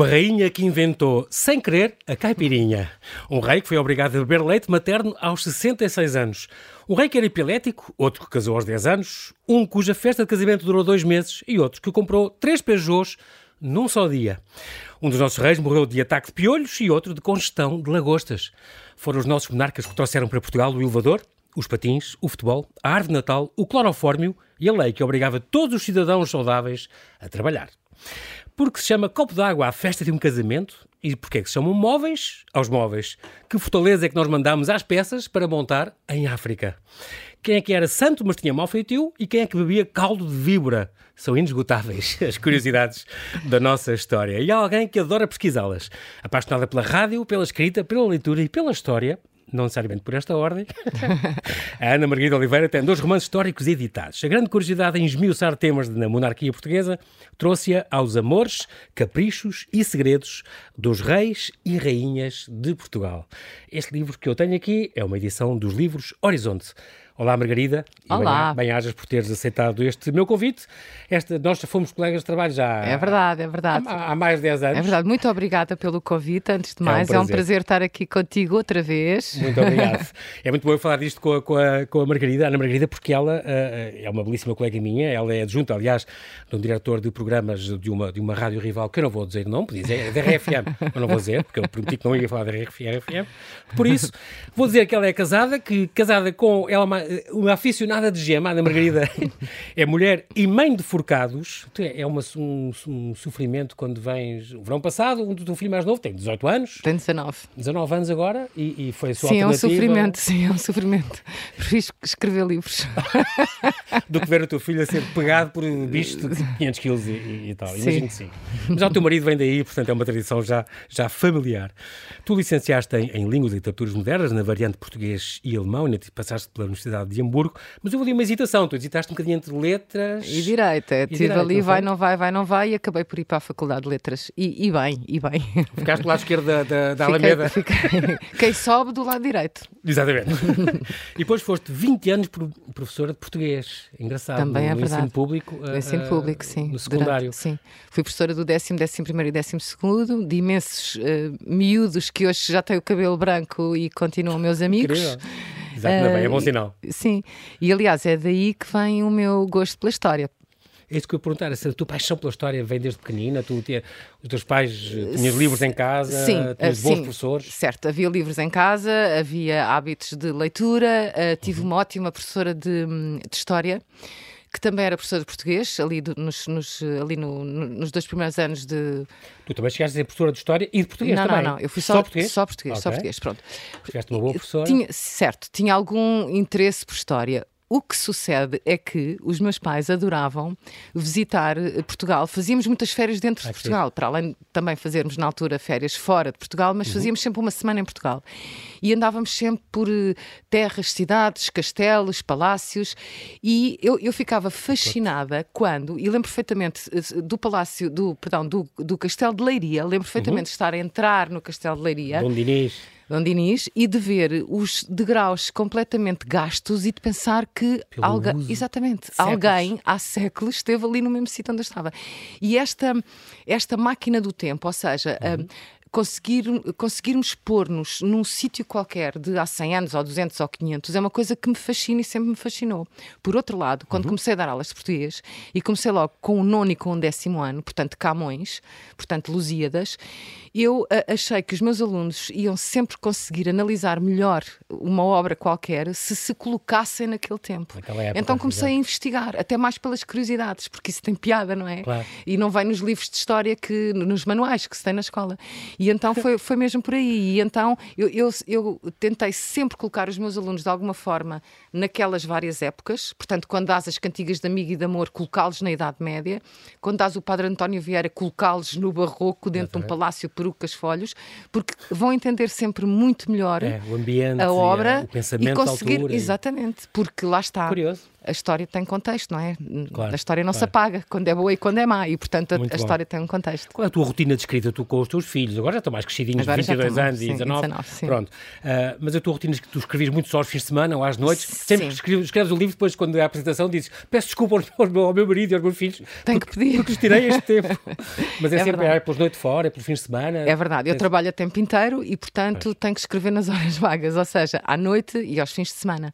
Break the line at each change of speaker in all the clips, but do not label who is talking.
Uma rainha que inventou, sem querer, a caipirinha. Um rei que foi obrigado a beber leite materno aos 66 anos. Um rei que era epilético, outro que casou aos 10 anos, um cuja festa de casamento durou dois meses e outro que comprou três Peugeots num só dia. Um dos nossos reis morreu de ataque de piolhos e outro de congestão de lagostas. Foram os nossos monarcas que trouxeram para Portugal o elevador, os patins, o futebol, a árvore Natal, o clorofórmio e a lei que obrigava todos os cidadãos saudáveis a trabalhar. Porque se chama copo d'água à festa de um casamento e porque é que se chamam móveis aos móveis? Que fortaleza é que nós mandamos às peças para montar em África? Quem é que era santo, mas tinha mau feitio? E quem é que bebia caldo de víbora? São inesgotáveis as curiosidades da nossa história. E há alguém que adora pesquisá-las. Apaixonada pela rádio, pela escrita, pela leitura e pela história, não necessariamente por esta ordem. a Ana Margarida Oliveira tem dois romances históricos editados. A grande curiosidade em esmiuçar temas na monarquia portuguesa trouxe-a aos amores, caprichos e segredos dos reis e rainhas de Portugal. Este livro que eu tenho aqui é uma edição dos livros Horizonte. Olá, Margarida.
Olá.
Bem-ajas por teres aceitado este meu convite. Esta, nós fomos colegas de trabalho já
É verdade, é verdade.
há, há mais de 10 anos.
É verdade, muito obrigada pelo convite. Antes de mais, é um,
prazer.
prazer estar aqui contigo outra vez.
Muito obrigado. é muito bom eu falar disto com a, com a, com a Margarida, Ana Margarida, porque ela uh, é uma belíssima colega minha, ela é adjunta, aliás, de um diretor de programas de uma, de uma rádio rival, que eu não vou dizer o nome, podia dizer, é da RFM, eu não vou dizer, porque eu prometi que não ia falar da RFM. Por isso, vou dizer que ela é casada, que casada com ela, uma, aficionada de gema, Ana Margarida é mulher e mãe de forcados, é uma, um, um sofrimento quando vens. O verão passado, um do filho mais novo tem 18 anos.
Tem 19.
19 anos agora e, e foi a sua
Sim, é um sofrimento, sim, é um sofrimento. Prefiro escrever livros.
do que ver o teu filho a ser pegado por bichos de 500 quilos e, e, e tal.
Sim.
Imagino que sim. Mas já o teu marido vem daí, portanto é uma tradição já, já familiar. Tu licenciaste em, em Línguas e Literaturas Modernas, na variante português e alemão, e passaste pela Universidade de Hamburgo, mas houve ali uma hesitação. Tu hesitaste um bocadinho entre letras
E direita. Estive
direito,
ali,
não
vai, não vai, vai, não vai, e acabei por ir para a Faculdade de Letras. E, e bem, e bem.
Ficaste do lado esquerdo da, da, da
Fiquei-
Alameda.
fiquei- Quem sobe do lado direito.
Exatamente. e depois foste 20 anos pro- professora de português. Engraçado.
Também
no,
é
no
verdade.
ensino público.
No ensino
ah,
público, sim.
No secundário.
Durante- sim. Fui professora do décimo, décimo primeiro e décimo segundo, de imensos eh, miúdos que hoje já têm o cabelo branco e continuam meus amigos.
Incrível. Exato, ainda bem, é bom
Ah,
sinal.
Sim, e aliás é daí que vem o meu gosto pela história.
É isso que eu ia perguntar, se a tua paixão pela história vem desde pequenina, tu tinha, os teus pais eh, tinhas livros em casa,
Sim,
tinhas
ah,
bons
sim.
professores.
Certo, havia livros em casa, havia hábitos de leitura, eh, tive uma ótima professora de, de história. Que também era professora de português, ali, do- nos, nos, ali no- no- nos dois primeiros anos de.
Tu também chegaste a ser professora de história e de português
não,
também.
não, não, eu fui só,
português?
Só português, só
Ok.
português, pronto.
Tiveste uma boa professora.
Tinha, certo, tinha algum interesse por história. O que sucede é que os meus pais adoravam visitar eh, Portugal. Fazíamos muitas férias dentro de Portugal, para além de também fazermos na altura férias fora de Portugal,
Uhum.
mas fazíamos sempre uma semana em Portugal. E andávamos sempre por eh, terras, cidades, castelos, palácios, e eu, eu ficava fascinada quando, e lembro perfeitamente eh, do palácio, do, perdão, do, do Castelo de Leiria, lembro perfeitamente de estar a entrar no Castelo de Leiria.
Dom Dinis.
Dom Dinis e de ver os degraus completamente gastos e de pensar que alguém, exatamente,
Séculos.
alguém há séculos esteve ali no mesmo sítio onde eu estava. E esta, esta máquina do tempo, ou seja,
Uhum.
Conseguir, conseguirmos pôr-nos num sítio qualquer de há 100 anos ou 200 ou 500 é uma coisa que me fascina e sempre me fascinou. Por outro lado, quando
Uhum.
comecei a dar aulas de português e comecei logo com o nono e com o décimo ano, portanto Camões, portanto Lusíadas, eu ah, achei que os meus alunos iam sempre conseguir analisar melhor uma obra qualquer se se colocassem naquele tempo.
Época,
então comecei a investigar, até mais pelas curiosidades, porque isso tem piada, não é?
Claro.
E não vem nos livros de história, que nos manuais que se tem na escola. E então foi, foi mesmo por aí. E então eu, eu, eu tentei sempre colocar os meus alunos de alguma forma naquelas várias épocas. Portanto, quando dás as cantigas de amigo e de amor, colocá-los na Idade Média. Quando dás o Padre António Vieira, colocá-los no Barroco, dentro de um palácio, perucas, folhos, porque vão entender sempre muito melhor
É, o ambiente,
a obra
o pensamento
e conseguir. Exatamente, porque lá está.
Curioso.
A história tem contexto, não é? Claro, a história não claro. se apaga quando é boa e quando é má, e portanto a, a história tem um contexto.
Qual é a tua rotina de escrita tu com os teus filhos? Agora já estão mais crescidinhos, Agora 22 anos sim, e 19. 19 Pronto. Uh, mas a tua rotina é que tu escreves muito só aos fins de semana ou às noites? Sempre que escreves, escreves o livro, depois, quando é a apresentação, dizes peço desculpa ao meu, ao meu marido e aos meus filhos.
Tenho
porque,
que pedir.
Porque lhes tirei este tempo. Mas é, é sempre é pelas noites fora, é pelos fins de semana.
É verdade. Eu é... trabalho a tempo inteiro e, portanto, mas... tenho que escrever nas horas vagas, ou seja, à noite e aos fins de semana.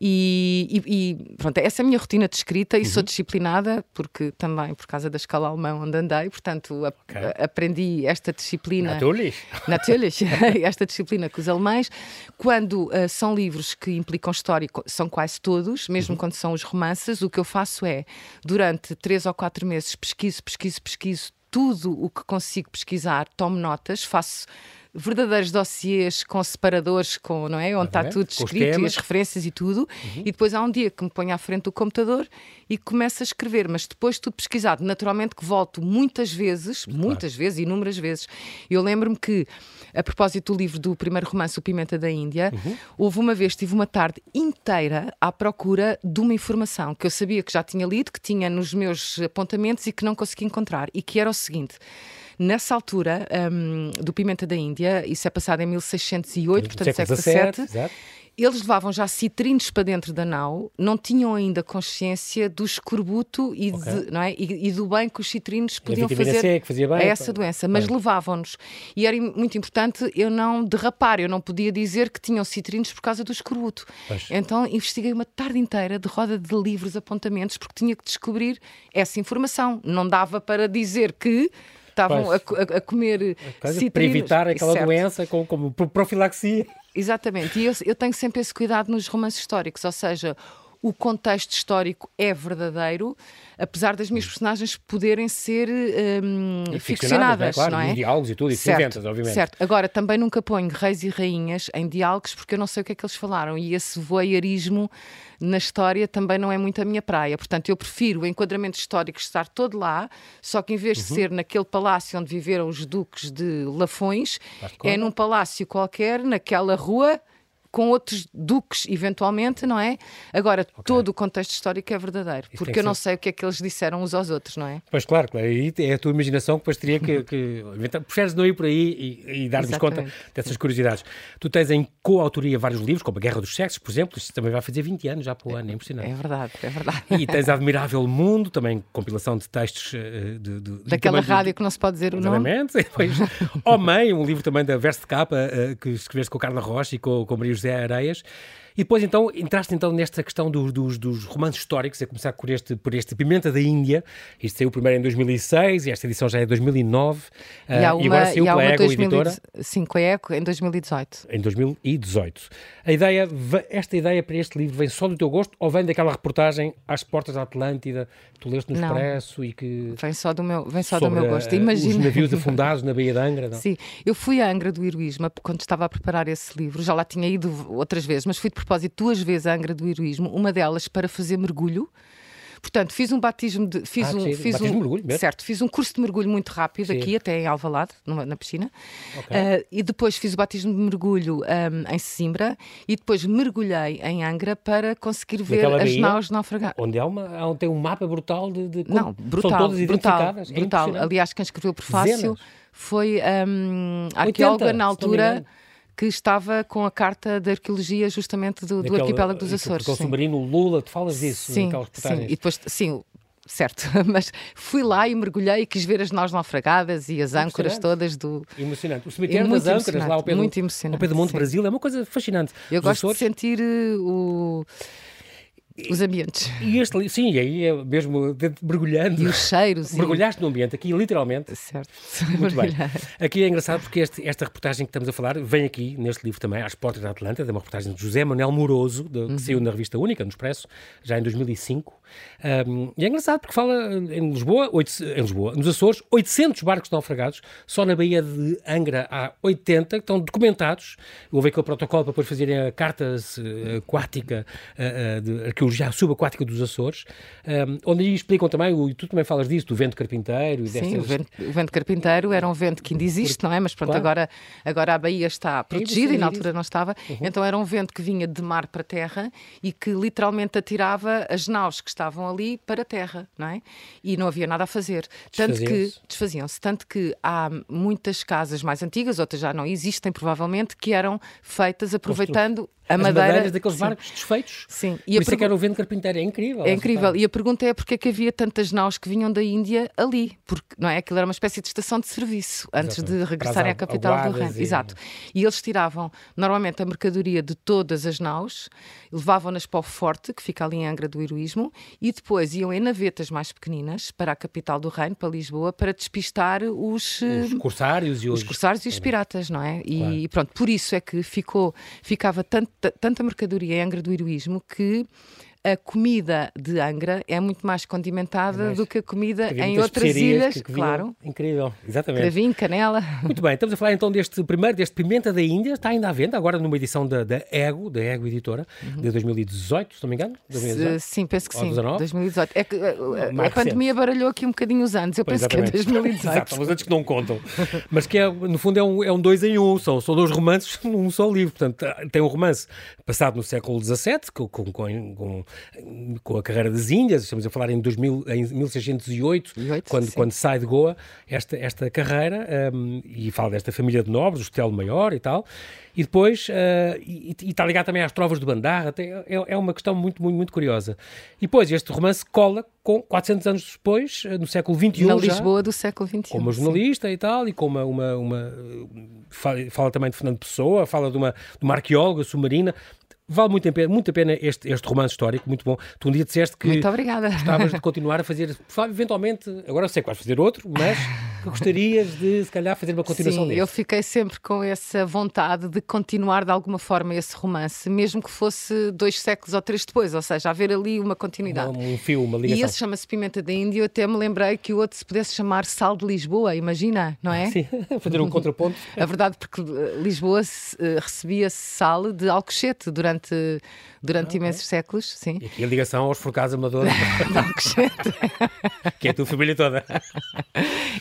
E, e, e pronto, essa é a minha rotina de escrita e uhum. sou disciplinada, porque também por causa da escola alemã onde andei, portanto, a, okay. a, aprendi esta disciplina.
Natürlich.
Natürlich. esta disciplina com os alemães. Quando uh, são livros que implicam história, são quase todos, mesmo uhum. quando são os romances, o que eu faço é, durante três ou quatro meses, pesquiso, pesquiso, pesquiso tudo o que consigo pesquisar, tomo notas, faço verdadeiros dossiês com separadores, com, não é? onde está tudo escrito e as referências e tudo. Uhum. E depois há um dia que me ponho à frente do computador e começo a escrever, mas depois tudo pesquisado. Naturalmente que volto muitas vezes, claro. muitas vezes, inúmeras vezes. Eu lembro-me que, a propósito do livro do primeiro romance, O Pimenta da Índia, uhum. houve uma vez, tive uma tarde inteira à procura de uma informação que eu sabia que já tinha lido, que tinha nos meus apontamentos e que não consegui encontrar, e que era o seguinte. Nessa altura, um, do Pimenta da Índia, isso é passado em 1608, portanto, século XVII. Eles levavam já citrinos para dentro da nau, não tinham ainda consciência do escorbuto e, okay. de, não é? E, e, do bem que os citrinos podiam fazer
a
essa doença, mas levavam-nos. E era muito importante eu não derrapar, eu não podia dizer que tinham citrinos por causa do escorbuto. Pois. Então investiguei uma tarde inteira de roda de livros, apontamentos, porque tinha que descobrir essa informação. Não dava para dizer que estavam a, a, a, comer citrinos.
Para evitar aquela certo. doença como, como profilaxia.
Exatamente, e eu, eu tenho sempre esse cuidado nos romances históricos, ou seja, o contexto histórico é verdadeiro, apesar das minhas personagens poderem ser um, ficcionadas, é?
Claro,
não é?
diálogos e tudo, isso certo, inventas, obviamente.
Certo. Agora, também nunca ponho reis e rainhas em diálogos porque eu não sei o que é que eles falaram e esse voyeurismo na história também não é muito a minha praia. Portanto, eu prefiro o enquadramento histórico estar todo lá, só que em vez de uhum. ser naquele palácio onde viveram os duques de Lafões, é num palácio qualquer, naquela rua com outros duques, eventualmente, não é? Agora, okay. todo o contexto histórico é verdadeiro, Isso porque eu não ser... sei o que é que eles disseram uns aos outros, não é?
Pois claro, aí é a tua imaginação que depois teria que. que preferes não ir por aí e, e dar-nos conta dessas curiosidades. Tu tens em coautoria vários livros, como A Guerra dos Sexos, por exemplo, isto também vai fazer 20 anos já para o ano, é impressionante.
É verdade, é verdade.
E tens Admirável Mundo, também compilação de textos uh, de, de,
Daquela rádio que não se pode dizer o nome.
Exatamente. Oh Mãe, um livro também da Verso de Capa, uh, que escreveste com a Carla Rocha e com, com Maria José Areias. E depois, então, entraste então nesta questão dos, dos, dos romances históricos, a começar por este, por este Pimenta da Índia. Isto saiu primeiro em 2006 e esta edição já é 2009.
E, uh, uma, e agora saiu pela Ego 2000, Editora. Sim, com a Ego em 2018.
Em 2018. A ideia, esta ideia para este livro vem só do teu gosto ou vem daquela reportagem às portas da Atlântida, tu leste no não, Expresso e que...
Vem só do meu, vem só do meu gosto. Imagina.
Os navios afundados na Baía de Angra. Não?
Sim, eu fui a Angra do Heroísmo quando estava a preparar esse livro, já lá tinha ido outras vezes, mas fui de propósito duas vezes à Angra do Heroísmo, uma delas para fazer mergulho. Portanto, fiz um batismo de. Fiz
ah,
um,
sim,
fiz
um, de mergulho mesmo?
Certo, fiz um curso de mergulho muito rápido sim. aqui, até em Alvalade, numa, na piscina. Okay. Uh, e depois fiz o batismo de mergulho um, em Simbra e depois mergulhei em Angra para conseguir ver Naquela as naus naufragadas.
Onde há uma, onde tem um mapa brutal de. de
Não, brutal. São todas identificadas. Brutal. É brutal. Aliás, quem escreveu o prefácio Dezenas. foi um, a arqueóloga na altura que estava com a carta de arqueologia justamente do, do arquipélago dos Açores.
Com o submarino Lula, tu falas disso
sim, sim. E depois, sim, certo, mas fui lá e mergulhei e quis ver as nós naufragadas e as âncoras todas do.
Emocionante. O cemitério das âncoras lá ao pé, muito do, ao pé do Monte sim. Brasil é uma coisa fascinante.
Eu Os gosto Açores... de sentir uh, o os ambientes.
E este, sim, aí é mesmo mergulhando.
E os cheiros.
Mergulhaste e... no ambiente, aqui literalmente.
Certo.
Muito bem. Aqui é engraçado porque este, esta reportagem que estamos a falar vem aqui neste livro também, Às Portas da Atlântida, uma reportagem de José Manuel Moroso, de, que uhum. saiu na revista Única, no Expresso, já em 2005. Um, e é engraçado porque fala em Lisboa, em Lisboa, nos Açores, 800 barcos naufragados, só na Baía de Angra há 80 que estão documentados. Houve aquele protocolo para depois fazerem a carta aquática uh, uh, de arqueologia subaquática dos Açores, um, onde aí explicam também, e tu também falas disso, do vento carpinteiro. E
Sim, o, vento, o vento carpinteiro era um vento que ainda existe, não é? Mas pronto, claro. agora, agora a Baía está protegida e na altura não estava. Uhum. Então era um vento que vinha de mar para terra e que literalmente atirava as naus que estavam ali para a terra, não é? E não havia nada a fazer. Tanto que desfaziam-se. Tanto que há muitas casas mais antigas, outras já não existem, provavelmente, que eram feitas aproveitando a madeira,
madeiras daqueles barcos desfeitos.
Sim.
E Por isso é que era o vento carpinteiro, é incrível.
É incrível. E a pergunta é porque é que havia tantas naus que vinham da Índia ali? Porque, não é? Aquilo era uma espécie de estação de serviço antes Exatamente. de regressarem à capital do reino. E... Exato. E eles tiravam normalmente a mercadoria de todas as naus, levavam-nas para o forte, que fica ali em Angra do Heroísmo, e depois iam em navetas mais pequeninas para a capital do reino, para Lisboa, para despistar os, os
eh, corsários e os,
os corsários e os piratas, não é? E, claro. e pronto, por isso é que ficou, ficava tanto tanta mercadoria em Angra do Heroísmo que a comida de Angra é muito mais condimentada mais, do que a comida em outras ilhas. Que, que claro.
Incrível, exatamente.
Cravinho, canela.
Muito bem, estamos a falar então deste primeiro, deste Pimenta da Índia, está ainda à venda, agora numa edição da, da Ego, da Ego Editora, uhum. de 2018, se não me engano.
2018? Sim, penso que sim. 19? 2018. É que a, a, a pandemia baralhou aqui um bocadinho os anos, eu penso exatamente. que é 2018.
Exato, os antes que não contam. Mas que é, no fundo é um, é um dois em um, são, são dois romances num só livro. Portanto, tem um romance passado no século XVII, com, com, com, com a carreira das Índias, estamos a falar em, 2000, em 1608, 8, quando, quando sai de Goa esta, esta carreira, um, e fala desta família de nobres, o Estelo Maior e tal, e depois, uh, e, e, está ligado também às trovas de Bandarra, tem, é, é, uma questão muito, muito, muito curiosa. E depois, este romance cola com 400 anos depois, uh, no século XXI.
Na Lisboa já, do século XXI.
Como jornalista sim. e tal, e como uma, uma, uma, Fala, fala também de Fernando Pessoa, fala de uma, de uma arqueóloga submarina. Vale muito a pena, muito a pena este, este romance histórico, muito bom. Tu um dia disseste que
muito obrigada.
gostavas de continuar a fazer, eventualmente, agora sei que vais fazer outro, mas que gostarias de, se calhar, fazer uma continuação
Sim,
desse.
eu fiquei sempre com essa vontade de continuar de alguma forma esse romance, mesmo que fosse dois séculos ou três depois, ou seja, haver ali uma continuidade.
Um, um fio, uma ligação.
E esse chama-se Pimenta da Índia, eu até me lembrei que o outro se pudesse chamar Sal de Lisboa, imagina, não é?
Sim, fazer um contraponto.
A verdade, porque eh, Lisboa uh, recebia sal de Alcochete durante durante ah, imensos séculos, sim.
E aqui a ligação aos forcados amadores. que é a tua família toda.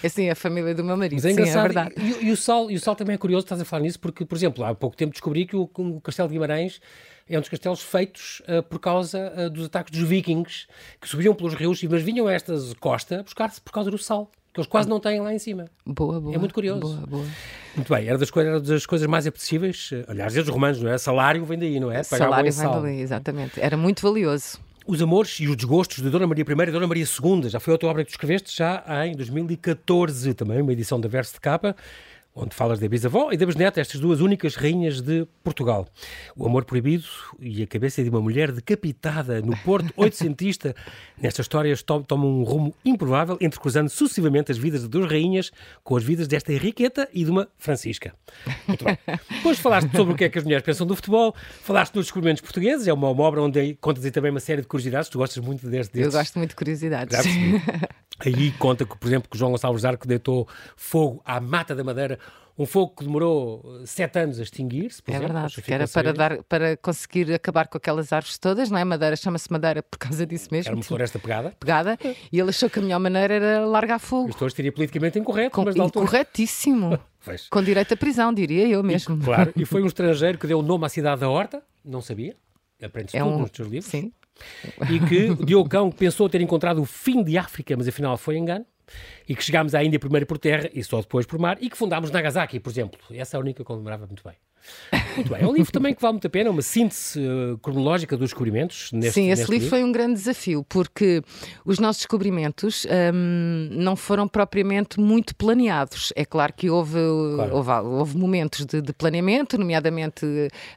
É sim, a família do meu marido. Mas é engraçado. Sim, é verdade.
E, e, o sal, e o sal também é curioso, estás a falar nisso, porque, por exemplo, há pouco tempo descobri que o, o Castelo de Guimarães é um dos castelos feitos uh, por causa uh, dos ataques dos vikings, que subiam pelos rios, mas vinham a estas costas buscar-se por causa do sal que eles quase não têm lá em cima.
Boa, boa.
É muito curioso.
Boa, boa.
Muito bem, era das, coisas, era das coisas mais apetecíveis. Aliás, desde os romanos, não é? Salário vem daí, não é?
Pagar Salário vem daí, exatamente. Era muito valioso.
Os amores e os desgostos de Dona Maria I e Dona Maria II, já foi a tua obra que tu escreveste já em 2014, também uma edição da Verso de Capa onde falas da bisavó e da bisneta, estas duas únicas rainhas de Portugal. O amor proibido e a cabeça de uma mulher decapitada no Porto oitocentista. Nestas histórias tomam um rumo improvável, entrecruzando sucessivamente as vidas de duas rainhas com as vidas desta Henriqueta e de uma Francisca. Depois falaste sobre o que é que as mulheres pensam do futebol, falaste dos descobrimentos portugueses, é uma, uma obra onde contas aí também uma série de curiosidades, tu gostas muito destes.
Eu gosto muito de curiosidades.
Aí conta que, por exemplo, que João Gonçalves Arco deitou fogo à mata da madeira um fogo que demorou sete anos a extinguir-se.
É exemplo, verdade, que era para, dar, para conseguir acabar com aquelas árvores todas, não é? Madeira chama-se madeira por causa disso mesmo.
Era uma floresta pegada.
Pegada, e ele achou que a melhor maneira era largar fogo.
Isto hoje seria politicamente incorreto, com, mas
de altura... Incorretíssimo. com direito à prisão, diria eu mesmo.
E, claro, e foi um estrangeiro que deu o nome à cidade da Horta, não sabia, aprende-se é tudo um... nos teus livros.
Sim.
E que Diocão pensou ter encontrado o fim de África, mas afinal foi engano e que chegámos à Índia primeiro por terra e só depois por mar, e que fundámos Nagasaki, por exemplo. Essa é a única que eu lembrava muito bem. Muito bem, é um livro também que vale muito a pena, uma síntese uh, cronológica dos descobrimentos. Neste,
Sim,
esse
livro, livro, foi um grande desafio, porque os nossos descobrimentos um, não foram propriamente muito planeados. É claro que houve, claro. houve, houve, momentos de, de, planeamento, nomeadamente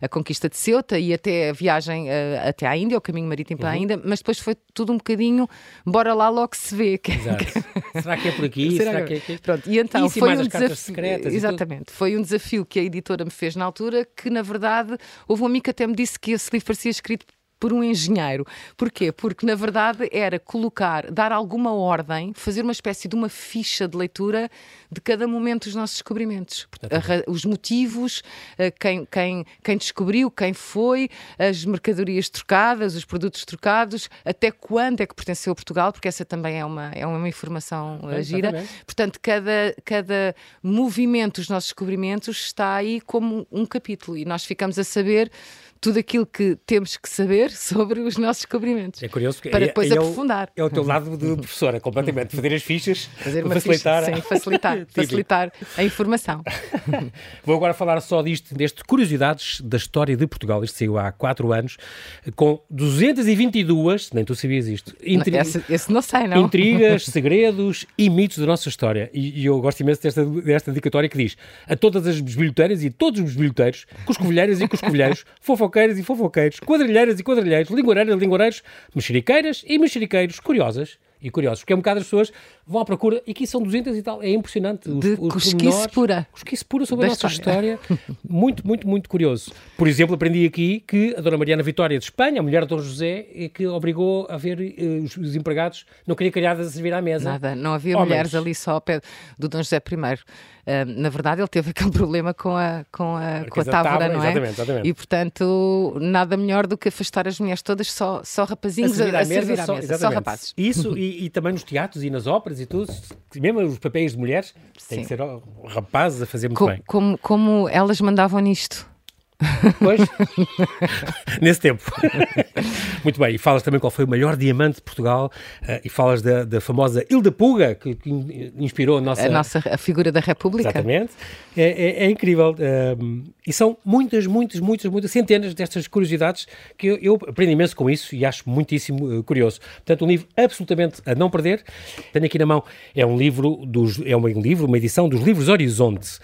a conquista de Ceuta e até a viagem uh, até à Índia, o caminho marítimo para uhum. a Índia, mas depois foi tudo um bocadinho, bora lá logo se vê.
Exato. Será que é por aqui? Será, Será que é aqui?
Pronto, e então
e
foi
um
desafio. Exatamente, foi um desafio que a editora me fez na altura, que na verdade houve um amigo que até me disse que esse livro parecia escrito por um engenheiro. Porquê? Porque, na verdade, era colocar, dar alguma ordem, fazer uma espécie de uma ficha de leitura de cada momento dos nossos descobrimentos. Os motivos, eh, quem, quem, quem descobriu, quem foi, as mercadorias trocadas, os produtos trocados, até quando é que pertenceu a Portugal, porque essa também é uma, é uma informação é, gira. Portanto, cada, cada movimento dos nossos descobrimentos está aí como um capítulo e nós ficamos a saber tudo aquilo que temos que saber sobre os nossos descobrimentos.
É curioso porque
para depois
é,
aprofundar.
É o, é o teu lado de professora, completamente. Fazer as fichas,
fazer uma
facilitar.
Ficha, sim, facilitar, facilitar a informação.
Vou agora falar só disto, deste Curiosidades da História de Portugal. Isto saiu há 4 anos, com 222, nem tu sabias isto.
Esse, esse, não sei, não.
Intrigas, segredos e mitos da nossa história. E, e eu gosto imenso desta, desta dedicatória que diz a todas as bisbilhoteiras e todos os bisbilhoteiros, coscovilheiras e coscovilheiros, fofoqueiras e fofoqueiros, quadrilheiras e quadrilheiros, lingueiras e lingueirais, mexeriqueiras e mexeriqueiros, curiosas e curiosos, porque é um bocado as pessoas vão à procura e aqui são 200 e tal, é impressionante.
Os, de os cosquice pura.
Cosquice pura sobre a nossa história. história. muito, muito, muito curioso. Por exemplo, aprendi aqui que a Dona Mariana Vitória de Espanha, a mulher de Dom José, é que obrigou a ver uh, os, os, empregados, não queria criadas a servir à mesa.
Nada, não havia Homens. mulheres ali só ao pé do Dom José I. Uh, na verdade, ele teve aquele problema com a, com a, com a tábua, não é?
Exatamente, exatamente.
E, portanto, nada melhor do que afastar as mulheres todas, só, só rapazinhos a servir, a, a servir à mesa, só, só rapazes.
Isso, e, e, também nos teatros e nas óperas e tudo, mesmo os papéis de mulheres, Sim. tem que ser rapazes a fazer muito
Co
bem.
Como, como elas mandavam nisto.
Pois, nesse tempo. Muito bem, e falas também qual foi o maior diamante de Portugal uh, e falas da, da famosa Hilda Puga, que, que, inspirou a nossa...
A nossa a figura da República.
Exatamente. É, é, é incrível. Uh, e são muitas, muitas, muitas, muitas, centenas destas curiosidades que eu, eu aprendi imenso com isso e acho muitíssimo uh, curioso. Portanto, um livro absolutamente a não perder. Tenho aqui na mão, é um livro, dos, é um livro, uma edição dos livros Horizonte.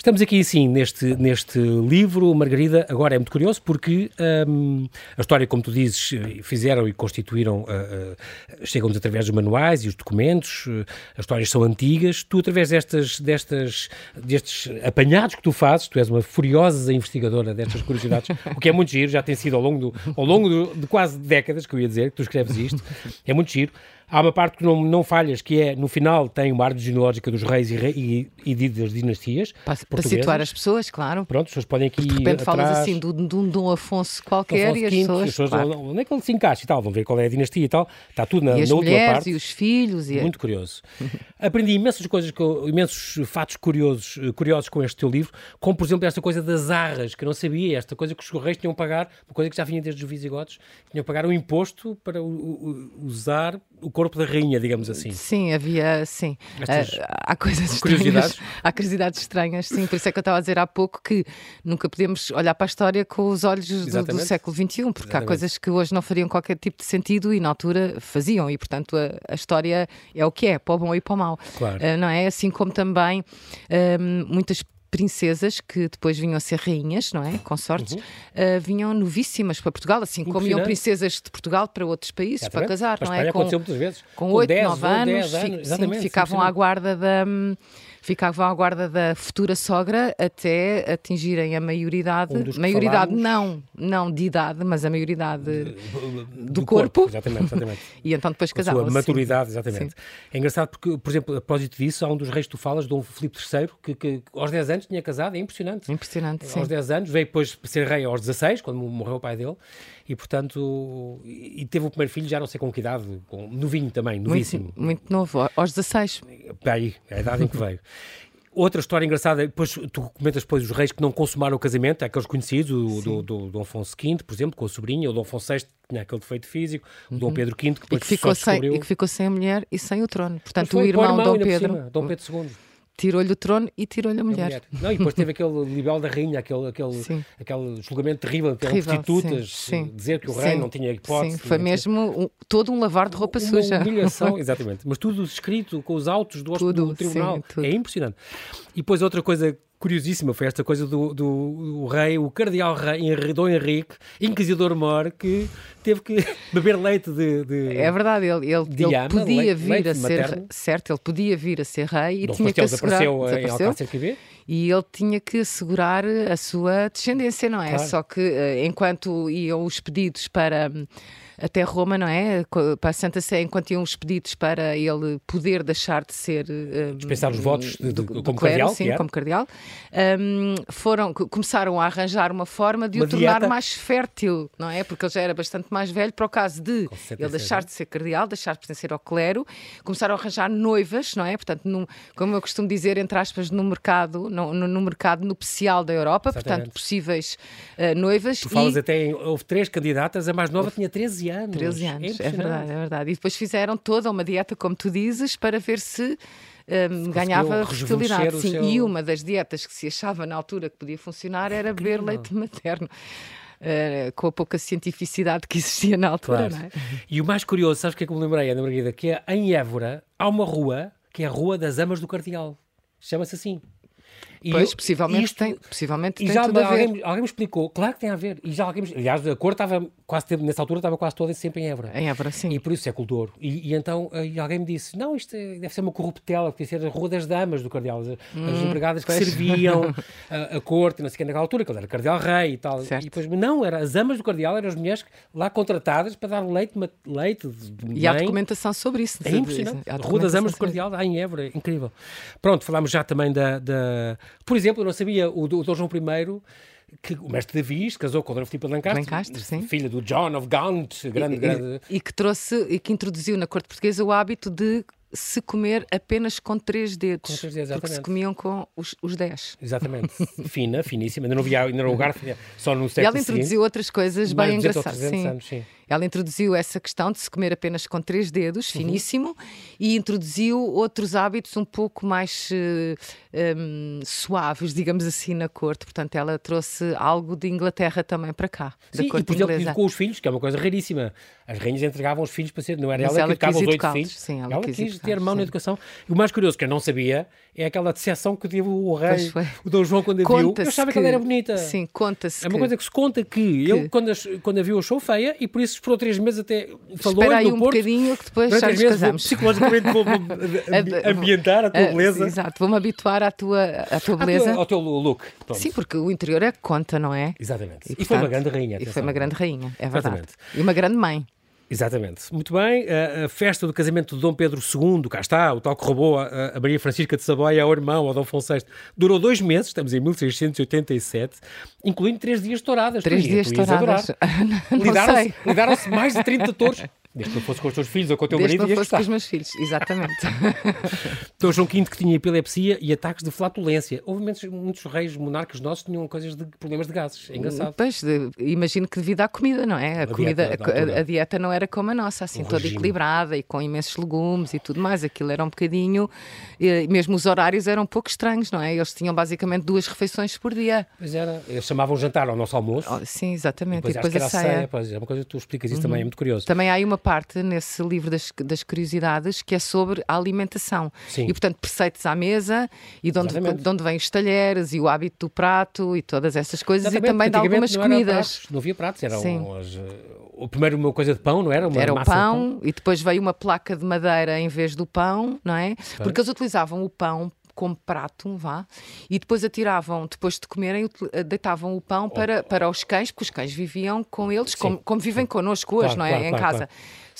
Estamos aqui, sim, neste, neste livro, Margarida, agora é muito curioso porque um, a história, como tu dizes, fizeram e constituíram, uh, uh, chegam-nos através dos manuais e os documentos, uh, as histórias são antigas, tu através destas, destas, destes apanhados que tu fazes, tu és uma furiosa investigadora destas curiosidades, o que é muito giro, já tem sido ao longo, do, ao longo do, de quase décadas, que eu ia dizer, que tu escreves isto, é muito giro. Há uma parte que não, não falhas, que é, no final, tem uma árvore genealógica dos reis e, e, e das dinastias.
Para, para, situar as pessoas, claro.
Pronto, as pessoas podem aqui.
De repente atrás, falas assim de um Dom Afonso qualquer Afonso e as
V,
pessoas.
As pessoas claro. onde é que ele se encaixa e tal, vão ver qual é a dinastia e tal. Está tudo na,
e
na
última
parte.
E os filhos. E
Muito curioso. Aprendi imensas coisas, imensos fatos curiosos, curiosos com este teu livro, como por exemplo esta coisa das arras, que eu não sabia, esta coisa que os reis tinham que pagar, uma coisa que já vinha desde os visigodos, tinham que pagar um imposto para usar o corpo da rainha, digamos assim.
Sim, havia, sim.
Estas
uh, há coisas
curiosidades.
estranhas. Há curiosidades estranhas, sim. Por isso é que eu estava a dizer há pouco que nunca podemos olhar para a história com os olhos do, do século XXI, porque Exatamente. há coisas que hoje não fariam qualquer tipo de sentido e na altura faziam, e portanto a, a história é o que é, para o bom e para o mau.
Claro. Uh,
não é? Assim como também uh, muitas princesas que depois vinham a ser rainhas, não é? Consortes, uhum. uh, vinham novíssimas para Portugal, assim como iam princesas de Portugal para outros países para casar, não é?
Com, aconteceu muitas vezes.
Com oito, nove anos, anos sim, ficavam à guarda da. Ficavam à guarda da futura sogra até atingirem a maioridade.
Um
maioridade não, não de idade, mas a maioridade do, do corpo. corpo.
Exatamente, exatamente.
e então depois casavam.
A maturidade, exatamente. Sim. É engraçado porque, por exemplo, a propósito disso, há um dos reis que tu falas, Dom Filipe III, que, que aos 10 anos tinha casado, é impressionante.
Impressionante, sim.
Aos 10 anos, veio depois ser rei aos 16, quando morreu o pai dele, e portanto, e teve o primeiro filho já não sei com que idade, com, novinho também, novíssimo.
Muito, muito novo, aos 16.
Aí, é a idade em que veio. Outra história engraçada, depois tu comentas depois os reis que não consumaram o casamento, aqueles conhecidos, o do, do, do Afonso V, por exemplo, com a sobrinha, o Dom Afonso VI, que tinha aquele defeito físico, o Dom uhum. Pedro V, que depois
e que ficou
só descobriu...
Sem, e que ficou sem a mulher e sem o trono. Portanto, o irmão, irmão Dom Pedro...
Dom Pedro II
tirou-lhe o trono e tirou-lhe a mulher. mulher.
Não, e depois teve aquele libelo da rainha, aquele, aquele, aquele julgamento terrível, que eram prostitutas, sim, sim. dizer que o rei não tinha hipótese.
Sim, foi mesmo um, todo um lavar de roupa
uma
suja.
Humilhação, exatamente. Mas tudo escrito com os autos do, tudo, do tribunal. é impressionante. E depois outra coisa curiosíssima foi esta coisa do, do, do rei, o cardeal rei, Dom Henrique, inquisidor-mor, que teve que beber leite de, de
É verdade, ele, ele, ele podia leite, vir leite a ser, certo, ele podia vir a ser rei e
Dom
tinha que assegurar...
desapareceu, desapareceu em
e ele tinha que assegurar a sua descendência, não é? Claro. Só que uh, enquanto iam os pedidos para até Roma, não é? Para a Santa Sé, enquanto iam os pedidos para ele poder deixar de ser.
Um, Dispensar os votos de, de, como, clero, cardeal,
sim, como cardeal. Um, foram, começaram a arranjar uma forma de uma o tornar dieta. mais fértil, não é? Porque ele já era bastante mais velho, para o caso de ele deixar de ser cardeal, deixar de pertencer ao clero. Começaram a arranjar noivas, não é? Portanto, num, como eu costumo dizer, entre aspas, no mercado, no, no, no mercado nupcial da Europa, Exatamente. portanto, possíveis uh, noivas.
Tu falas e... até, em, houve três candidatas, a mais nova tinha 13 anos.
13 anos, é, é, verdade, é verdade. E depois fizeram toda uma dieta, como tu dizes, para ver se um, ganhava fertilidade. Sim, seu... E uma das dietas que se achava na altura que podia funcionar era beber leite materno. Uh, com a pouca cientificidade que existia na altura, claro. é?
E o mais curioso, sabes o que é que me lembrei, Ana Margarida? Que é em Évora há uma rua que é a Rua das Amas do Cardeal. Chama-se assim.
E pois, eu, possivelmente, isto, tem, possivelmente e tem já tudo
alguém,
a ver.
Alguém me explicou, claro que tem a ver. E já alguém, aliás, a cor estava quase, nessa altura, estava quase toda sempre em Évora.
Em Évora, sim.
E por isso é cultor. E, e então eh, e alguém me disse, não, isto é, deve ser uma corruptela, deve ser a Rua das Damas do Cardeal, as, hum, as empregadas que serviam a, a corte, não sei o que, naquela altura, que ele era Cardeal Rei e tal. Certo. E depois, não, era, as amas do Cardeal eram as mulheres lá contratadas para dar leite, leite de
E há documentação sobre isso.
É impressionante. Rua das Amas do Cardeal, lá em Évora, incrível. Pronto, falámos já também da, da... Por exemplo, eu não sabia sabia o, o Dom João I que o mestre Davi casou com a Dona Filipa de Lancastre, Lancastre sim. filha do John of Gaunt, grande,
e,
grande...
E, e que trouxe e que introduziu na corte portuguesa o hábito de se comer apenas com três dedos. Com três dedos, exatamente. Porque se comiam com os, os dez.
Exatamente. Fina, finíssima. Ainda não havia ainda não lugar, só no século
E ela introduziu seguinte, outras coisas bem engraçadas. Sim. Anos, sim. Ela introduziu essa questão de se comer apenas com três dedos, uhum. finíssimo, e introduziu outros hábitos um pouco mais eh, um, suaves, digamos assim, na corte. Portanto, ela trouxe algo de Inglaterra também para cá.
Sim,
da corte
e por exemplo, inglesa. com os filhos, que é uma coisa raríssima. As rainhas entregavam os filhos para ser, não era ela, ela que educava os oito filhos.
Sim, ela,
ela
quis,
quis ter mão sim. na educação. E o mais curioso que eu não sabia é aquela decepção que teve o rei, o Dom João, quando a viu. Eu achava que, que ela era bonita.
Sim, conta-se.
É uma que... coisa que se conta que, que... ele, quando a, quando a viu, achou feia e por isso esperou três meses até falou
Espera aí
um
Porto, bocadinho que depois já nos casamos.
psicologicamente vou ambientar a tua beleza.
Exato, vou-me habituar à tua, à tua beleza.
ao teu look.
Pronto. Sim, porque o interior é que conta, não é?
Exatamente. E, e portanto, foi uma grande rainha.
E foi uma grande rainha, é verdade. Exatamente. E uma grande mãe.
Exatamente. Muito bem. A, festa do casamento de Dom Pedro II, cá está, o tal que roubou a, a Maria Francisca de Saboia ao irmão, ao Dom Afonso VI, durou dois meses, estamos em 1687, incluindo três dias touradas.
Três dias touradas. Lidaram-se
lidaram mais de 30 touros. Desde que não fosse com os teus filhos ou com o teu
Desde
marido.
Desde não fosse com os meus filhos, exatamente.
então, João V que tinha epilepsia e ataques de flatulência. Houve muitos, muitos reis monarcas nossos que tinham coisas de problemas de gases. É engraçado.
Pois, de, imagino que devido à comida, não é? A, a comida, dieta, a, a, dieta não era como a nossa, assim, um toda regime. equilibrada e com imensos legumes e tudo mais. Aquilo era um bocadinho. E, mesmo os horários eram um pouco estranhos, não é? Eles tinham basicamente duas refeições por dia.
Pois era. Eles chamavam jantar ao nosso almoço. Oh,
sim, exatamente.
E depois, e depois a ceia. ceia pois, é uma coisa que tu explicas isso uhum. também, é muito curioso.
Também há aí uma parte nesse livro das, das curiosidades que é sobre a alimentação.
Sim.
E, portanto, preceitos à mesa e de onde, de onde vêm os talheres e o hábito do prato e todas essas coisas Exatamente, e também de algumas
não
comidas.
Pratos, não havia pratos, eram as, o primeiro uma coisa de pão, não era? Uma
era o pão, pão, e depois veio uma placa de madeira em vez do pão, não é? Porque eles utilizavam o pão como prato, vá, e depois atiravam, depois de comerem, eh, deitavam o pão para, para os cães, porque os cães viviam com eles, como, como vivem connosco hoje, claro, não é? Claro, em claro, casa.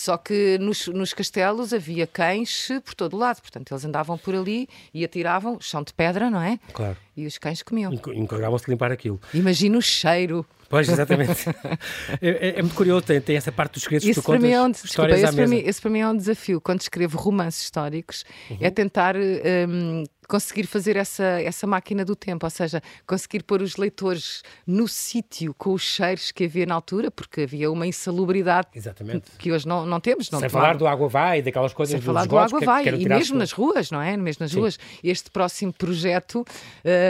Só que nos, nos, castelos havia cães por todo o lado, portanto eles andavam por ali e atiravam, chão de pedra, não é?
Claro.
E os cães comiam.
Encarregavam-se de limpar aquilo.
Imagina o cheiro.
Pois, exatamente. é, é, é, muito curioso, tem, tem, essa parte dos segredos
isso
que tu contas,
é um, desculpa, esse, para mim, esse para mim é um desafio. Quando escrevo romances históricos, uhum. é tentar um, conseguir fazer essa, essa máquina do tempo, ou seja, conseguir pôr os leitores no sítio com os cheiros que havia na altura, porque havia uma insalubridade
Exatamente.
que hoje não, não temos. Não
Sem falar do água vai, daquelas coisas
Sem falar do água vai, e mesmo nas ruas, não é? Mesmo nas Sim. ruas. Este próximo projeto.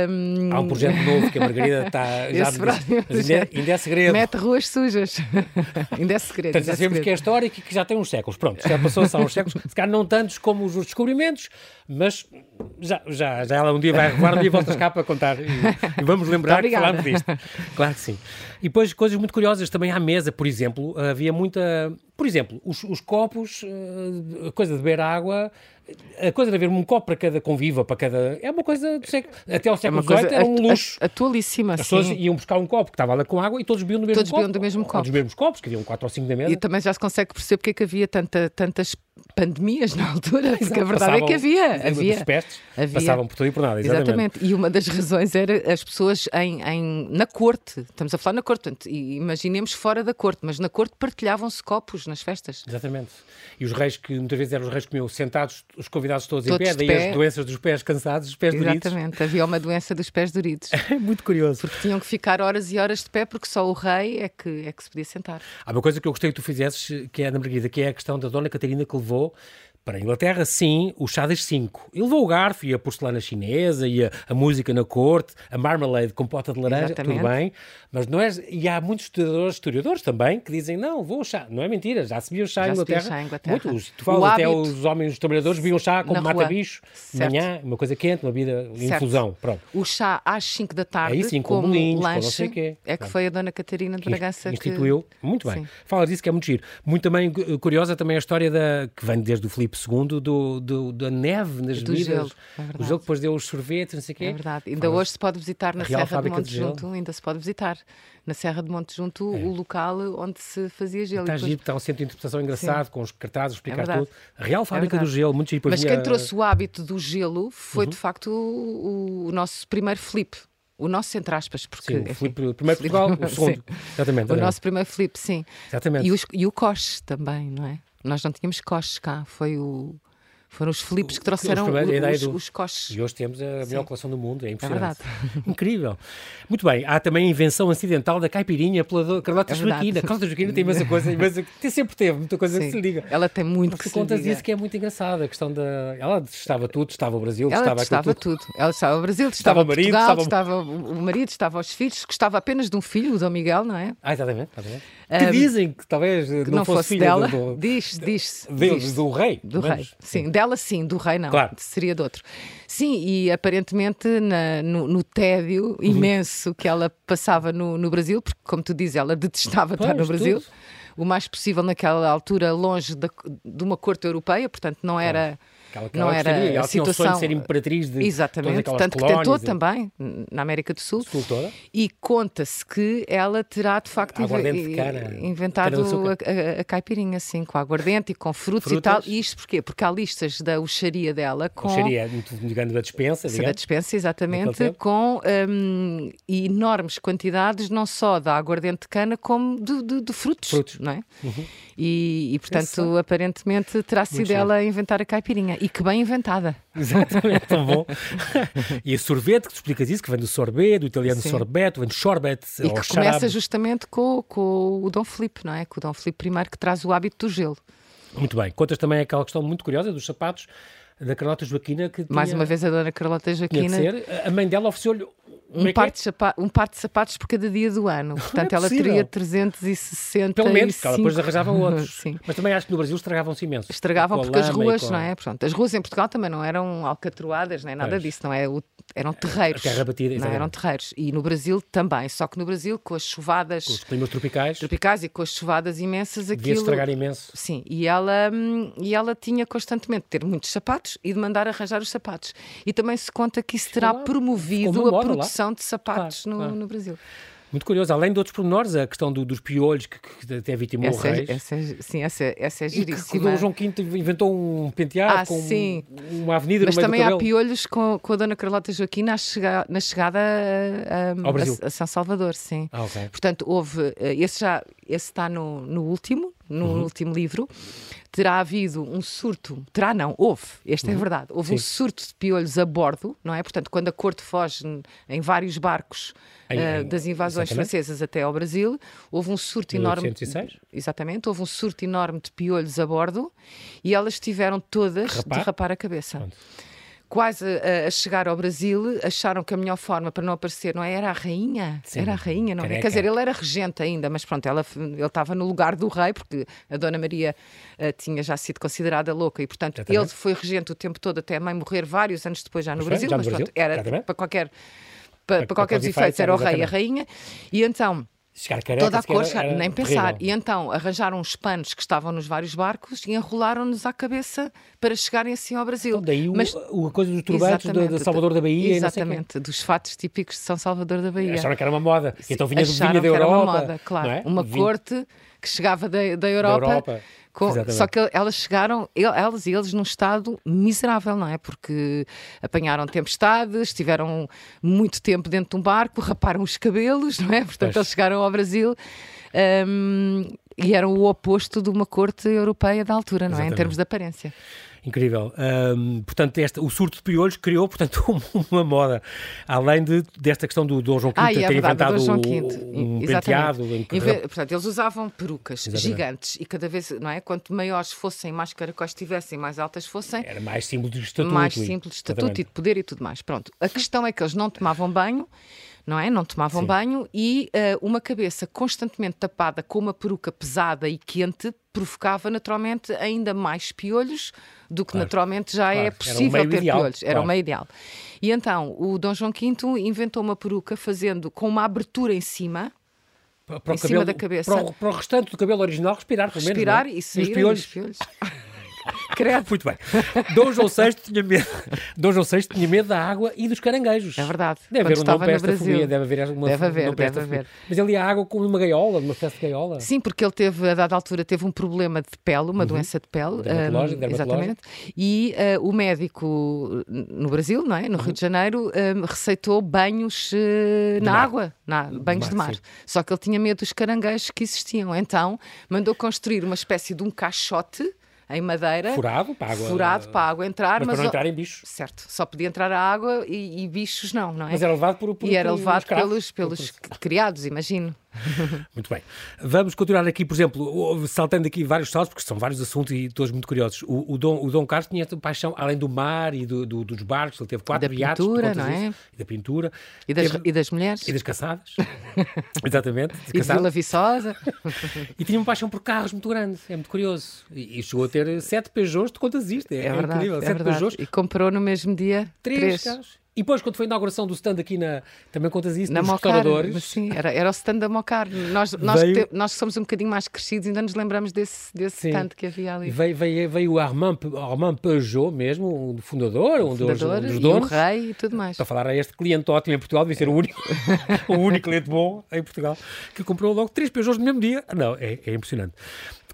Um... Há um projeto novo que a Margarida está. Já próximo, ainda, é, ainda é segredo.
Mete ruas sujas. ainda é segredo.
Portanto, sabemos que é história que já tem uns séculos. Pronto, já passou-se há uns séculos. Se calhar não tantos como os descobrimentos, mas Já, já, já ela um dia vai revelar, um dia voltas cá para contar e, e vamos lembrar que falámos disto. Claro que sim. E depois coisas muito curiosas também à mesa, por exemplo, havia muita. Por exemplo, os, os copos, eh, a coisa de beber água, a coisa de haver um copo para cada conviva, para cada. É uma coisa do século. Até ao século XVIII é era um luxo.
Atualíssima,
As pessoas iam buscar um copo que estava lá com água e todos bebiam do mesmo
todos
copo.
Todos bebiam do mesmo copo.
Ou dos mesmos copos, que haviam quatro ou cinco da mesa.
E também já se consegue perceber porque é que havia tanta, tantas pandemias na altura, porque Exato. a verdade passavam, é que havia. havia,
pestes, havia. passavam por tudo e por nada. Exatamente. exatamente.
E uma das razões era as pessoas em, em, na corte, estamos a falar na corte, portanto, imaginemos fora da corte, mas na corte partilhavam-se copos nas festas.
Exatamente. E os reis, que muitas vezes eram os reis que comiam sentados, os convidados todos, todos em pé, daí pé. as doenças dos pés cansados, os pés
Exatamente.
duridos.
Exatamente, havia uma doença dos pés duridos.
É muito curioso.
Porque tinham que ficar horas e horas de pé, porque só o rei é que, é que se podia sentar.
Há uma coisa que eu gostei que tu fizesses, que é, Ana Margarida, que é a questão da Dona Catarina que levou para a Inglaterra, sim, o chá das cinco. Ele levou o garfo e a porcelana chinesa e a, a música na corte, a marmalade com pota de laranja, Exatamente. tudo bem. Mas não é. E há muitos historiadores, historiadores também que dizem: não, vou o chá. Não é mentira, já se viu o chá em Inglaterra. Chá em Inglaterra. Muitos. Tu falas até os homens, os trabalhadores, viam chá como mata-bicho, manhã, uma coisa quente, uma vida, infusão. Pronto.
O chá às 5 da tarde, isso, sim, com como bolinhos, lanche, com não sei quê. é que foi a Dona Catarina de Bragança
que instituiu. Muito bem. Sim. Fala disso que é muito giro. Muito também curiosa também a história da, que vem desde o Filipe II do do, da neve nas do bebidas. Gelo, é o gelo depois deu os sorvetes, não sei o quê.
É verdade. Ainda Fala hoje se pode visitar na Serra de Monte de Junto, ainda se pode visitar na Serra de Monte Junto é. o local onde se fazia gelo.
Está depois... está um centro de interpretação engraçado, Sim. com os cartazes, explicar é tudo. A Real Fábrica é do Gelo, muito giro.
Mas quem trouxe o hábito do gelo foi uhum. de facto o, o nosso primeiro flip. O nosso, entre aspas, porque.
Sim, o Filipe, o primeiro Portugal, o segundo. Exatamente.
O nosso primeiro flip, sim. Exatamente. E, os, e o coche também, não é? Nós não tínhamos coches cá, foi o, foram os Filipes que trouxeram os, os, os coches.
E hoje temos a melhor Sim. coleção do mundo, é impressionante. É Incrível. Muito bem, há também a invenção acidental da caipirinha pela Carlota é Joaquina. Carlota Joaquina tem imensa coisa, imensa, tem, sempre teve muita coisa Sim. que se lhe diga.
Ela tem muito
Porque
que
se contas isso que é muito engraçado, a questão da... Ela estava tudo, estava o Brasil,
ela
estava
tudo. tudo. Ela estava o Brasil, estava o marido, Portugal, estava... o marido, estava os filhos, gostava apenas de um filho, o Dom Miguel, não é?
Ah, exatamente, exatamente. Que um, dizem que talvez que não, não fosse, fosse
dela.
Do,
diz, diz,
diz. Do rei.
Do rei, sim. Dela sim, do rei não. Claro. Seria de outro. Sim, e aparentemente na, no, no, tédio uhum. imenso que ela passava no, no, Brasil, porque como tu dizes, ela detestava pois, estar no Brasil. Tudo. O mais possível naquela altura, longe de, de uma corte europeia, portanto não era... Aquela, não era ela a situação...
tinha de ser imperatriz de
Exatamente, tanto que tentou e... também na América do Sul.
Sul toda.
E conta-se que ela terá de facto inv... cara, inventado a, a, a, caipirinha, assim, com aguardente e com frutos, e tal. E isto porquê? Porque há listas da uxaria dela com...
Uxaria, digamos, da dispensa, digamos.
Da dispensa, exatamente, com um, enormes quantidades, não só da aguardente de cana, como de, de, de frutos, frutos, não é? Uhum. E, e, portanto, aparentemente terá sido ela a inventar a caipirinha. E que bem inventada.
Exatamente, tão bom. e a sorvete, que tu explicas isso, que vem do sorbet, do italiano Sim. sorbeto, vem do sorbet.
E que começa justamente com, com o Dom Filipe, não é? Com o Dom Filipe I, que traz o hábito do gelo.
Muito bem. Contas também aquela questão muito curiosa dos sapatos da Carlota Joaquina. Que
Mais tinha... uma vez a dona Carlota Joaquina.
A mãe dela ofereceu-lhe
um, é par é? de um par de sapatos por cada dia do ano. Portanto, é ela teria 360.
Pelo menos, porque ela depois arranjava outros. Sim. Mas também acho que no Brasil estragavam-se imenso.
Estragavam porque as ruas, não é? Portanto, as ruas em Portugal também não eram alcatroadas, nem nada pois. disso, não é? O, eram terreiros.
A terra batida,
não, eram terreiros. E no Brasil também. Só que no Brasil, com as chuvadas.
Com os climas tropicais.
Tropicais e com as chuvadas imensas,
Devia aquilo. estragar imenso.
Sim. E ela, hum, e ela tinha constantemente de ter muitos sapatos e de mandar arranjar os sapatos. E também se conta que isso terá promovido a produção lá. de sapatos no, claro. no Brasil.
Muito curioso, além de outros pormenores, a questão do, dos piolhos que, que até vitimou
essa
o é, rei.
Essa, é, sim, essa, essa é giríssima.
E que o João V inventou um penteado ah, com sim. uma avenida
Mas
no
meio
também
há piolhos com, com a Dona Carlota Joaquina chega, na chegada a,
Ao Brasil.
a, a São Salvador, sim.
Ah, okay.
Portanto, houve, eh, esse já esse está no, no último, no uhum. último livro, terá havido um surto, terá não, houve, esta é uhum. verdade, houve Sim. um surto de piolhos a bordo, não é? Portanto, quando a corte foge em vários barcos uh, das invasões exatamente. francesas até ao Brasil, houve um surto 1806? enorme. Exatamente, houve um surto enorme de piolhos a bordo e elas tiveram todas rapar? de rapar a cabeça. Pronto quase a, a, chegar ao Brasil, acharam que a melhor forma para não aparecer, não é? Era a rainha. Sim. Era a rainha, não é? Quer dizer, ele era regente ainda, mas pronto, ela, ele estava no lugar do rei, porque a Dona Maria uh, tinha já sido considerada louca e, portanto, ele foi regente o tempo todo até a mãe morrer vários anos depois já no mas Brasil, mas pronto, era Exatamente. para qualquer. Para, para, qualquer dos efeitos, era o rei e a rainha. E então, Careca, toda a cor, era, era nem pensar. Terrível. E então arranjaram os panos que estavam nos vários barcos e enrolaram-nos à cabeça para chegarem assim ao Brasil.
Então, daí Mas, o, a coisa dos turbantes de, de, Salvador da Bahia.
Exatamente, dos fatos típicos de São Salvador da Bahia.
Acharam que era uma moda. Então vinha, vinha da Europa. Era uma moda,
claro. É? Uma corte que chegava da, da Europa. Da Europa com, só que elas chegaram, elas e eles, num estado miserável, não é? Porque apanharam tempestades, estiveram muito tempo dentro de um barco, raparam os cabelos, não é? Portanto, pois. eles chegaram ao Brasil. Um, e eram o oposto de uma corte europeia da altura, não Exatamente. é? Em termos de aparência.
Incrível. Um, portanto, este, o surto de piolhos criou, portanto, uma moda. Além de, desta questão do Dom João V ah, ter é inventado um penteado. Em que...
Portanto, eles usavam perucas Exatamente. gigantes e cada vez, não é? Quanto maiores fossem, mais caracóis tivessem, mais altas fossem.
Era mais símbolo de estatuto.
Mais simples de estatuto Exatamente. e de poder e tudo mais. Pronto. A questão é que eles não tomavam banho não é? Não tomavam Sim. banho e uh, uma cabeça constantemente tapada com uma peruca pesada e quente provocava naturalmente ainda mais piolhos do que claro. naturalmente já é claro. é possível ter ideal. piolhos. Era claro. o meio ideal. E então o Dom João V inventou uma peruca fazendo com uma abertura em cima.
Para, em cabelo, cima da cabeça. Para o, para o, restante do cabelo original respirar, pelo
menos. Respirar
é?
e sair os piolhos. Os piolhos.
Credo. Muito bem. Dom João VI tinha medo. Dom João VI tinha medo da água e dos caranguejos.
É verdade.
Deve haver um nome para esta fobia, deve haver uma Deve haver, deve haver. Mas ele ia à água com uma gaiola, uma espécie de gaiola.
Sim, porque ele teve, a dada altura, teve um problema de pele, uma uhum. doença de pele.
Um,
exatamente. E uh, o médico no Brasil, não é? No uhum. Rio de Janeiro, um, receitou banhos uh, na mar. água, na, banhos de mar. De mar. Só que ele tinha medo dos caranguejos que existiam. Então mandou construir uma espécie de um caixote em madeira.
Furado para a água.
Furado para a água entrar.
Mas, mas para não entrar em bichos.
Certo, só podia entrar a água e, e bichos não, não é?
Mas era levado por, por
E era levado pelos, pelos criados, imagino.
muito bem. Vamos continuar aqui, por exemplo, saltando aqui vários saltos, porque são vários assuntos e todos muito curiosos. O, o, Dom, o Dom Carlos tinha paixão, além do mar e do, do, dos barcos, ele teve quatro
da iates. Pintura, não
é? e da pintura.
E das, teve, e das mulheres.
E das caçadas. Exatamente.
E de Vila Viçosa.
e tinha uma paixão por carros muito grande, é muito curioso. E, e chegou a ter sete Peugeots, de contas isto, é, é, verdade, incrível. É sete
verdade. Peugeots. E comprou no mesmo dia três, três. carros.
E depois, quando foi a inauguração do stand aqui na. Também contas isso na nos Mocar, restauradores.
Sim, era, era o stand da Mocar. Nós, nós, veio... te, nós somos um bocadinho mais crescidos, ainda nos lembramos desse, desse stand que havia ali.
Veio, veio, veio o Armand, Armand Peugeot mesmo, o fundador, um, dos, um dos donos.
o rei e tudo mais.
Para falar a este cliente ótimo em Portugal, devia ser o único, o único cliente bom em Portugal, que comprou logo três Peugeots no mesmo dia. Não, é, é impressionante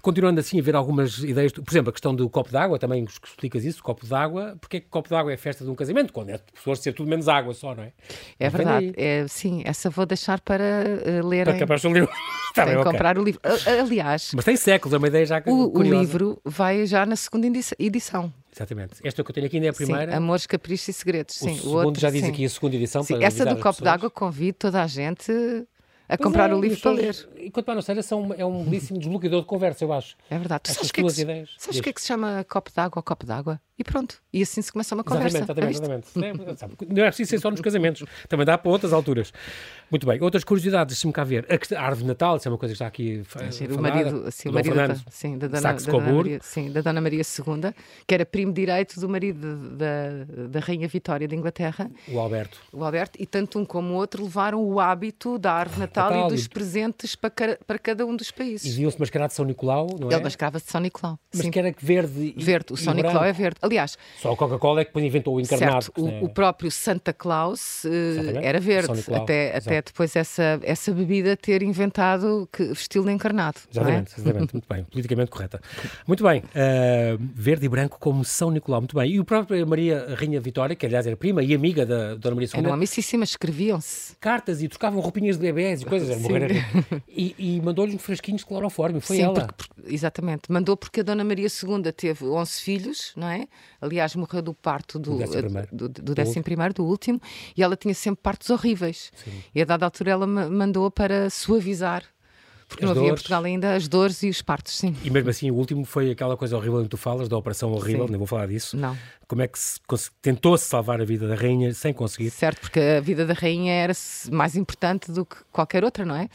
continuando assim a ver algumas ideias, por exemplo, a questão do copo d'água, também explicas isso, copo d'água, porque é que copo d'água é festa de um casamento, quando é pessoas ser tudo menos água só, não é?
É verdade, é, sim, essa vou deixar para uh, ler.
Para o livro. tá
bem, comprar okay. o livro. Aliás.
Mas tem séculos, é uma ideia já
o, o livro vai já na segunda edição.
Exatamente. Esta que eu tenho aqui ainda é a primeira.
Sim, Amores, Caprichos e Segredos.
O
sim,
segundo o outro, já diz sim. aqui a segunda edição.
Sim, essa do copo d'água convido toda a gente a comprar é, o livro para ler.
Enquanto para não seja, são, é um belíssimo desbloqueador de conversa, eu acho.
É verdade. Tu sabes, que é que, ideias. sabes o que é que se chama copo d'água ou copo d'água? E pronto. E assim se começa uma conversa.
Exatamente, exatamente. exatamente. Não é preciso ser só nos casamentos. Também dá para outras alturas. Muito bem. Outras curiosidades, deixa-me cá ver. A árvore de Natal, isso é uma coisa que está aqui
sim, o marido, assim, o marido da, sim, da, dona, da, dona Maria, sim, da Dona Maria II, que era primo direito do marido da, da Rainha Vitória de Inglaterra.
O Alberto.
O Alberto. E tanto um como o outro levaram o hábito da árvore de Natal, Natal e dos e... presentes para, para cada um dos países.
E viam-se mascarado de São Nicolau, não é?
Ele mascarava-se de São Nicolau.
Mas sim. que era verde
e Verde. O São Nicolau é verde. Aliás...
Só a Coca-Cola é que depois inventou o encarnado.
Certo. O, é... o, próprio Santa Claus uh, era verde. Até, até depois essa essa, bebida ter inventado que, estilo encarnado.
Exatamente,
é?
exatamente. muito bem, politicamente correta. Muito bem, uh, verde e branco como São Nicolau, muito bem. E o próprio Maria Rainha Vitória, que aliás era prima e amiga da Dona Maria II.
Eram amicíssimas, escreviam-se.
Cartas e trocavam roupinhas de bebés e coisas, era morrer E, e mandou-lhes uns frasquinhos de cloroforme, foi Sim, ela.
Porque, exatamente, mandou porque a Dona Maria II teve 11 filhos, não é? Aliás, morreu do parto do, do, do, do décimo primeiro, do último, e ela tinha sempre partos horríveis. Sim. E a dada altura ela mandou para suavizar Porque as não havia dores. em Portugal ainda as dores e os partos, sim.
E mesmo assim, o último foi aquela coisa horrível que tu falas, da operação horrível, sim. nem vou falar disso.
Não.
Como é que se, tentou-se salvar a vida da rainha sem conseguir?
Certo, porque a vida da rainha era mais importante do que qualquer outra, não é?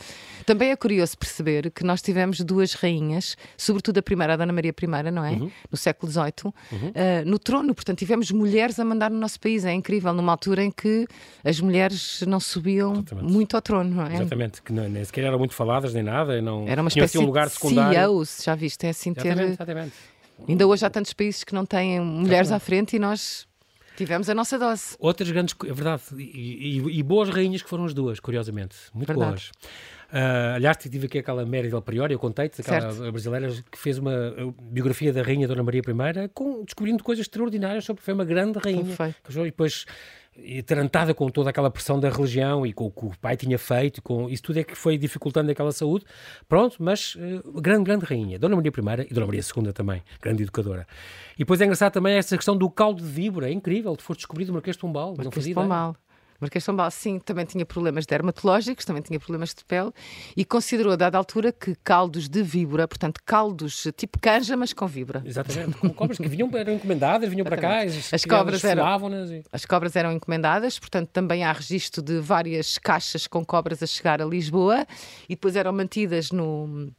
Também é curioso perceber que nós tivemos duas rainhas, sobretudo a primeira, a Dona Maria I, não é? Uhum. No século XVIII, uhum. uh, no trono. Portanto, tivemos mulheres a mandar no nosso país. É incrível, numa altura em que as mulheres não subiam Exatamente. muito ao trono, não é?
Exatamente, que não, nem sequer eram muito faladas nem nada. Não, Era uma espécie assim um lugar secundário.
CEOs, já viste? É assim ter. Exatamente, exatamente. Ainda hoje há tantos países que não têm mulheres à frente e nós tivemos a nossa dose.
Outras grandes, é verdade, e, e, e boas rainhas que foram as duas, curiosamente, muito verdade. boas. Uh, aliás, tive aqui aquela Del Priori, eu contei-te, aquela certo. brasileira que fez uma biografia da Rainha Dona Maria I, com, descobrindo coisas extraordinárias sobre foi uma grande rainha. E depois e tarantada com toda aquela pressão da religião e com o que o pai tinha feito, com isso tudo é que foi dificultando aquela saúde. Pronto, mas uh, grande, grande rainha. Dona Maria I e Dona Maria II também, grande educadora. E depois é engraçado também essa questão do caldo de víbora, é incrível, de for descobrido o Marquês de Pombal.
Marquês não fazia de Pombal. Marquês de Pombal, sim, também tinha problemas dermatológicos, também tinha problemas de pele e considerou a dada altura que caldos de víbora, portanto, caldos tipo canja, mas com víbora.
Exatamente, com cobras que vinham, eram encomendadas, vinham para cá,
as cobras eram, e... as cobras eram encomendadas, portanto, também há registro de várias caixas com cobras a chegar a Lisboa e depois eram mantidas no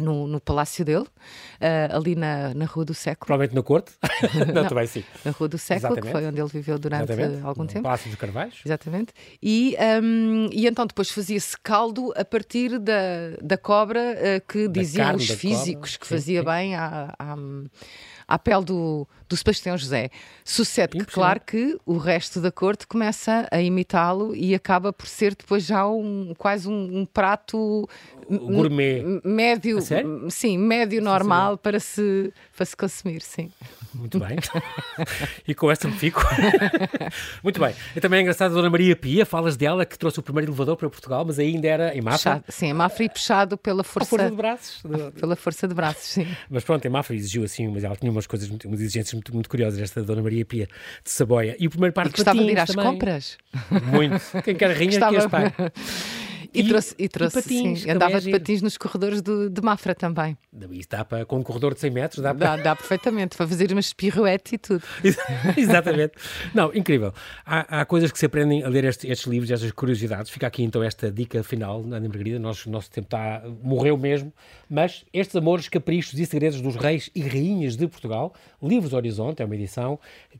no, no palácio dele, uh, ali na, na Rua do Século.
Provavelmente no Corte? Não, também sim.
Na Rua do Século, Exatamente. que foi onde ele viveu durante Exatamente. algum no tempo.
Palácio dos Carvalhos.
Exatamente. E, um, e então depois fazia-se caldo a partir da, da cobra uh, que da diziam os físicos cobra. que fazia sim, sim. bem à, à, à pele do, do Sebastião José. Sucede que, claro, que o resto da corte começa a imitá-lo e acaba por ser depois já um, quase um, um prato
gourmet.
Médio, sim, médio normal sim, para se, para se consumir, sim.
Muito bem. e com esta me fico. Muito bem. E também é engraçado a Dona Maria Pia, falas dela que trouxe o primeiro elevador para Portugal, mas ainda era em Mafra.
Puxado, sim, em Mafra e puxado pela força,
força de braços.
Pela força de braços, sim.
Mas pronto, em Mafra exigiu assim, mas ela tinha umas coisas, umas exigências muito, muito curiosas, esta Dona Maria Pia de Saboia. E o primeiro parte
e gostava
de
ir às
também.
compras.
Muito. Quem quer rinha, gostava... que as pague.
E, e, trouxe, e trouxe e patins, sim, andava é de patins nos corredores do, de Mafra também.
Isso dá para, com um corredor de 100 metros, dá
para... Dá, dá perfeitamente, para fazer umas piruetes e tudo.
Exatamente. Não, incrível. Há, há, coisas que se aprendem a ler estes, estes, livros, estas curiosidades. Fica aqui então esta dica final, Ana Margarida, nosso, nosso tempo está, morreu mesmo, mas estes amores, caprichos e segredos dos reis e rainhas de Portugal, Livros Horizonte, é uma edição,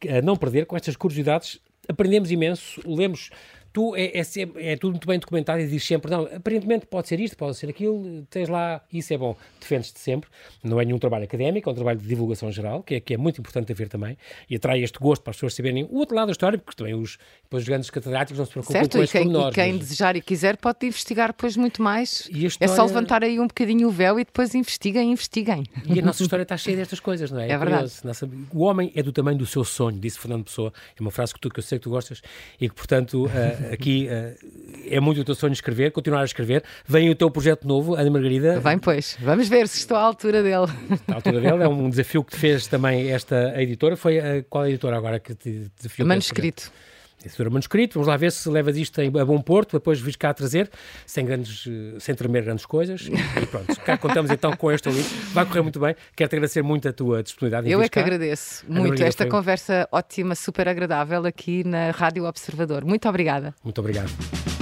a não perder, com estas curiosidades aprendemos imenso, lemos tu é, é, é, tudo muito bem documentado e dizes sempre, não, aparentemente pode ser isto, pode ser aquilo, tens lá, isso é bom, defendes-te sempre. Não é nenhum trabalho académico, é um trabalho de divulgação geral, que é, que é muito importante haver também, e atrai este gosto para as pessoas saberem o outro lado da história, porque também os, depois os grandes catedráticos não se preocupam
certo,
com estes
quem,
pormenores.
E quem mas... desejar e quiser pode investigar depois muito mais. História... É só levantar aí um bocadinho o véu e depois investiguem, investiguem.
E a nossa história está cheia destas coisas, não é?
É, é verdade.
Nossa, o homem é do tamanho do seu sonho, disse Fernando Pessoa, é uma frase que, tu, que eu sei que tu gostas, e que, portanto, uh, aqui uh, é muito o teu sonho escrever, continuar a escrever. Vem o teu projeto novo, Ana Margarida.
Vem, pois. Vamos ver se estou à altura dele.
À altura dele, é um desafio que te fez também esta editora. Foi a, qual a editora agora que te desafiou?
Manuscrito.
Editora Manuscrito, vamos lá ver se levas isto a bom porto, depois vis cá a trazer, sem, grandes, eh, sem tremer grandes coisas. E pronto, cá contamos então com este livro. Vai correr muito bem. Quero-te agradecer muito a tua disponibilidade.
Eu é que agradeço muito esta foi... conversa ótima, super agradável aqui na Rádio Observador. Muito obrigada.
Muito obrigado.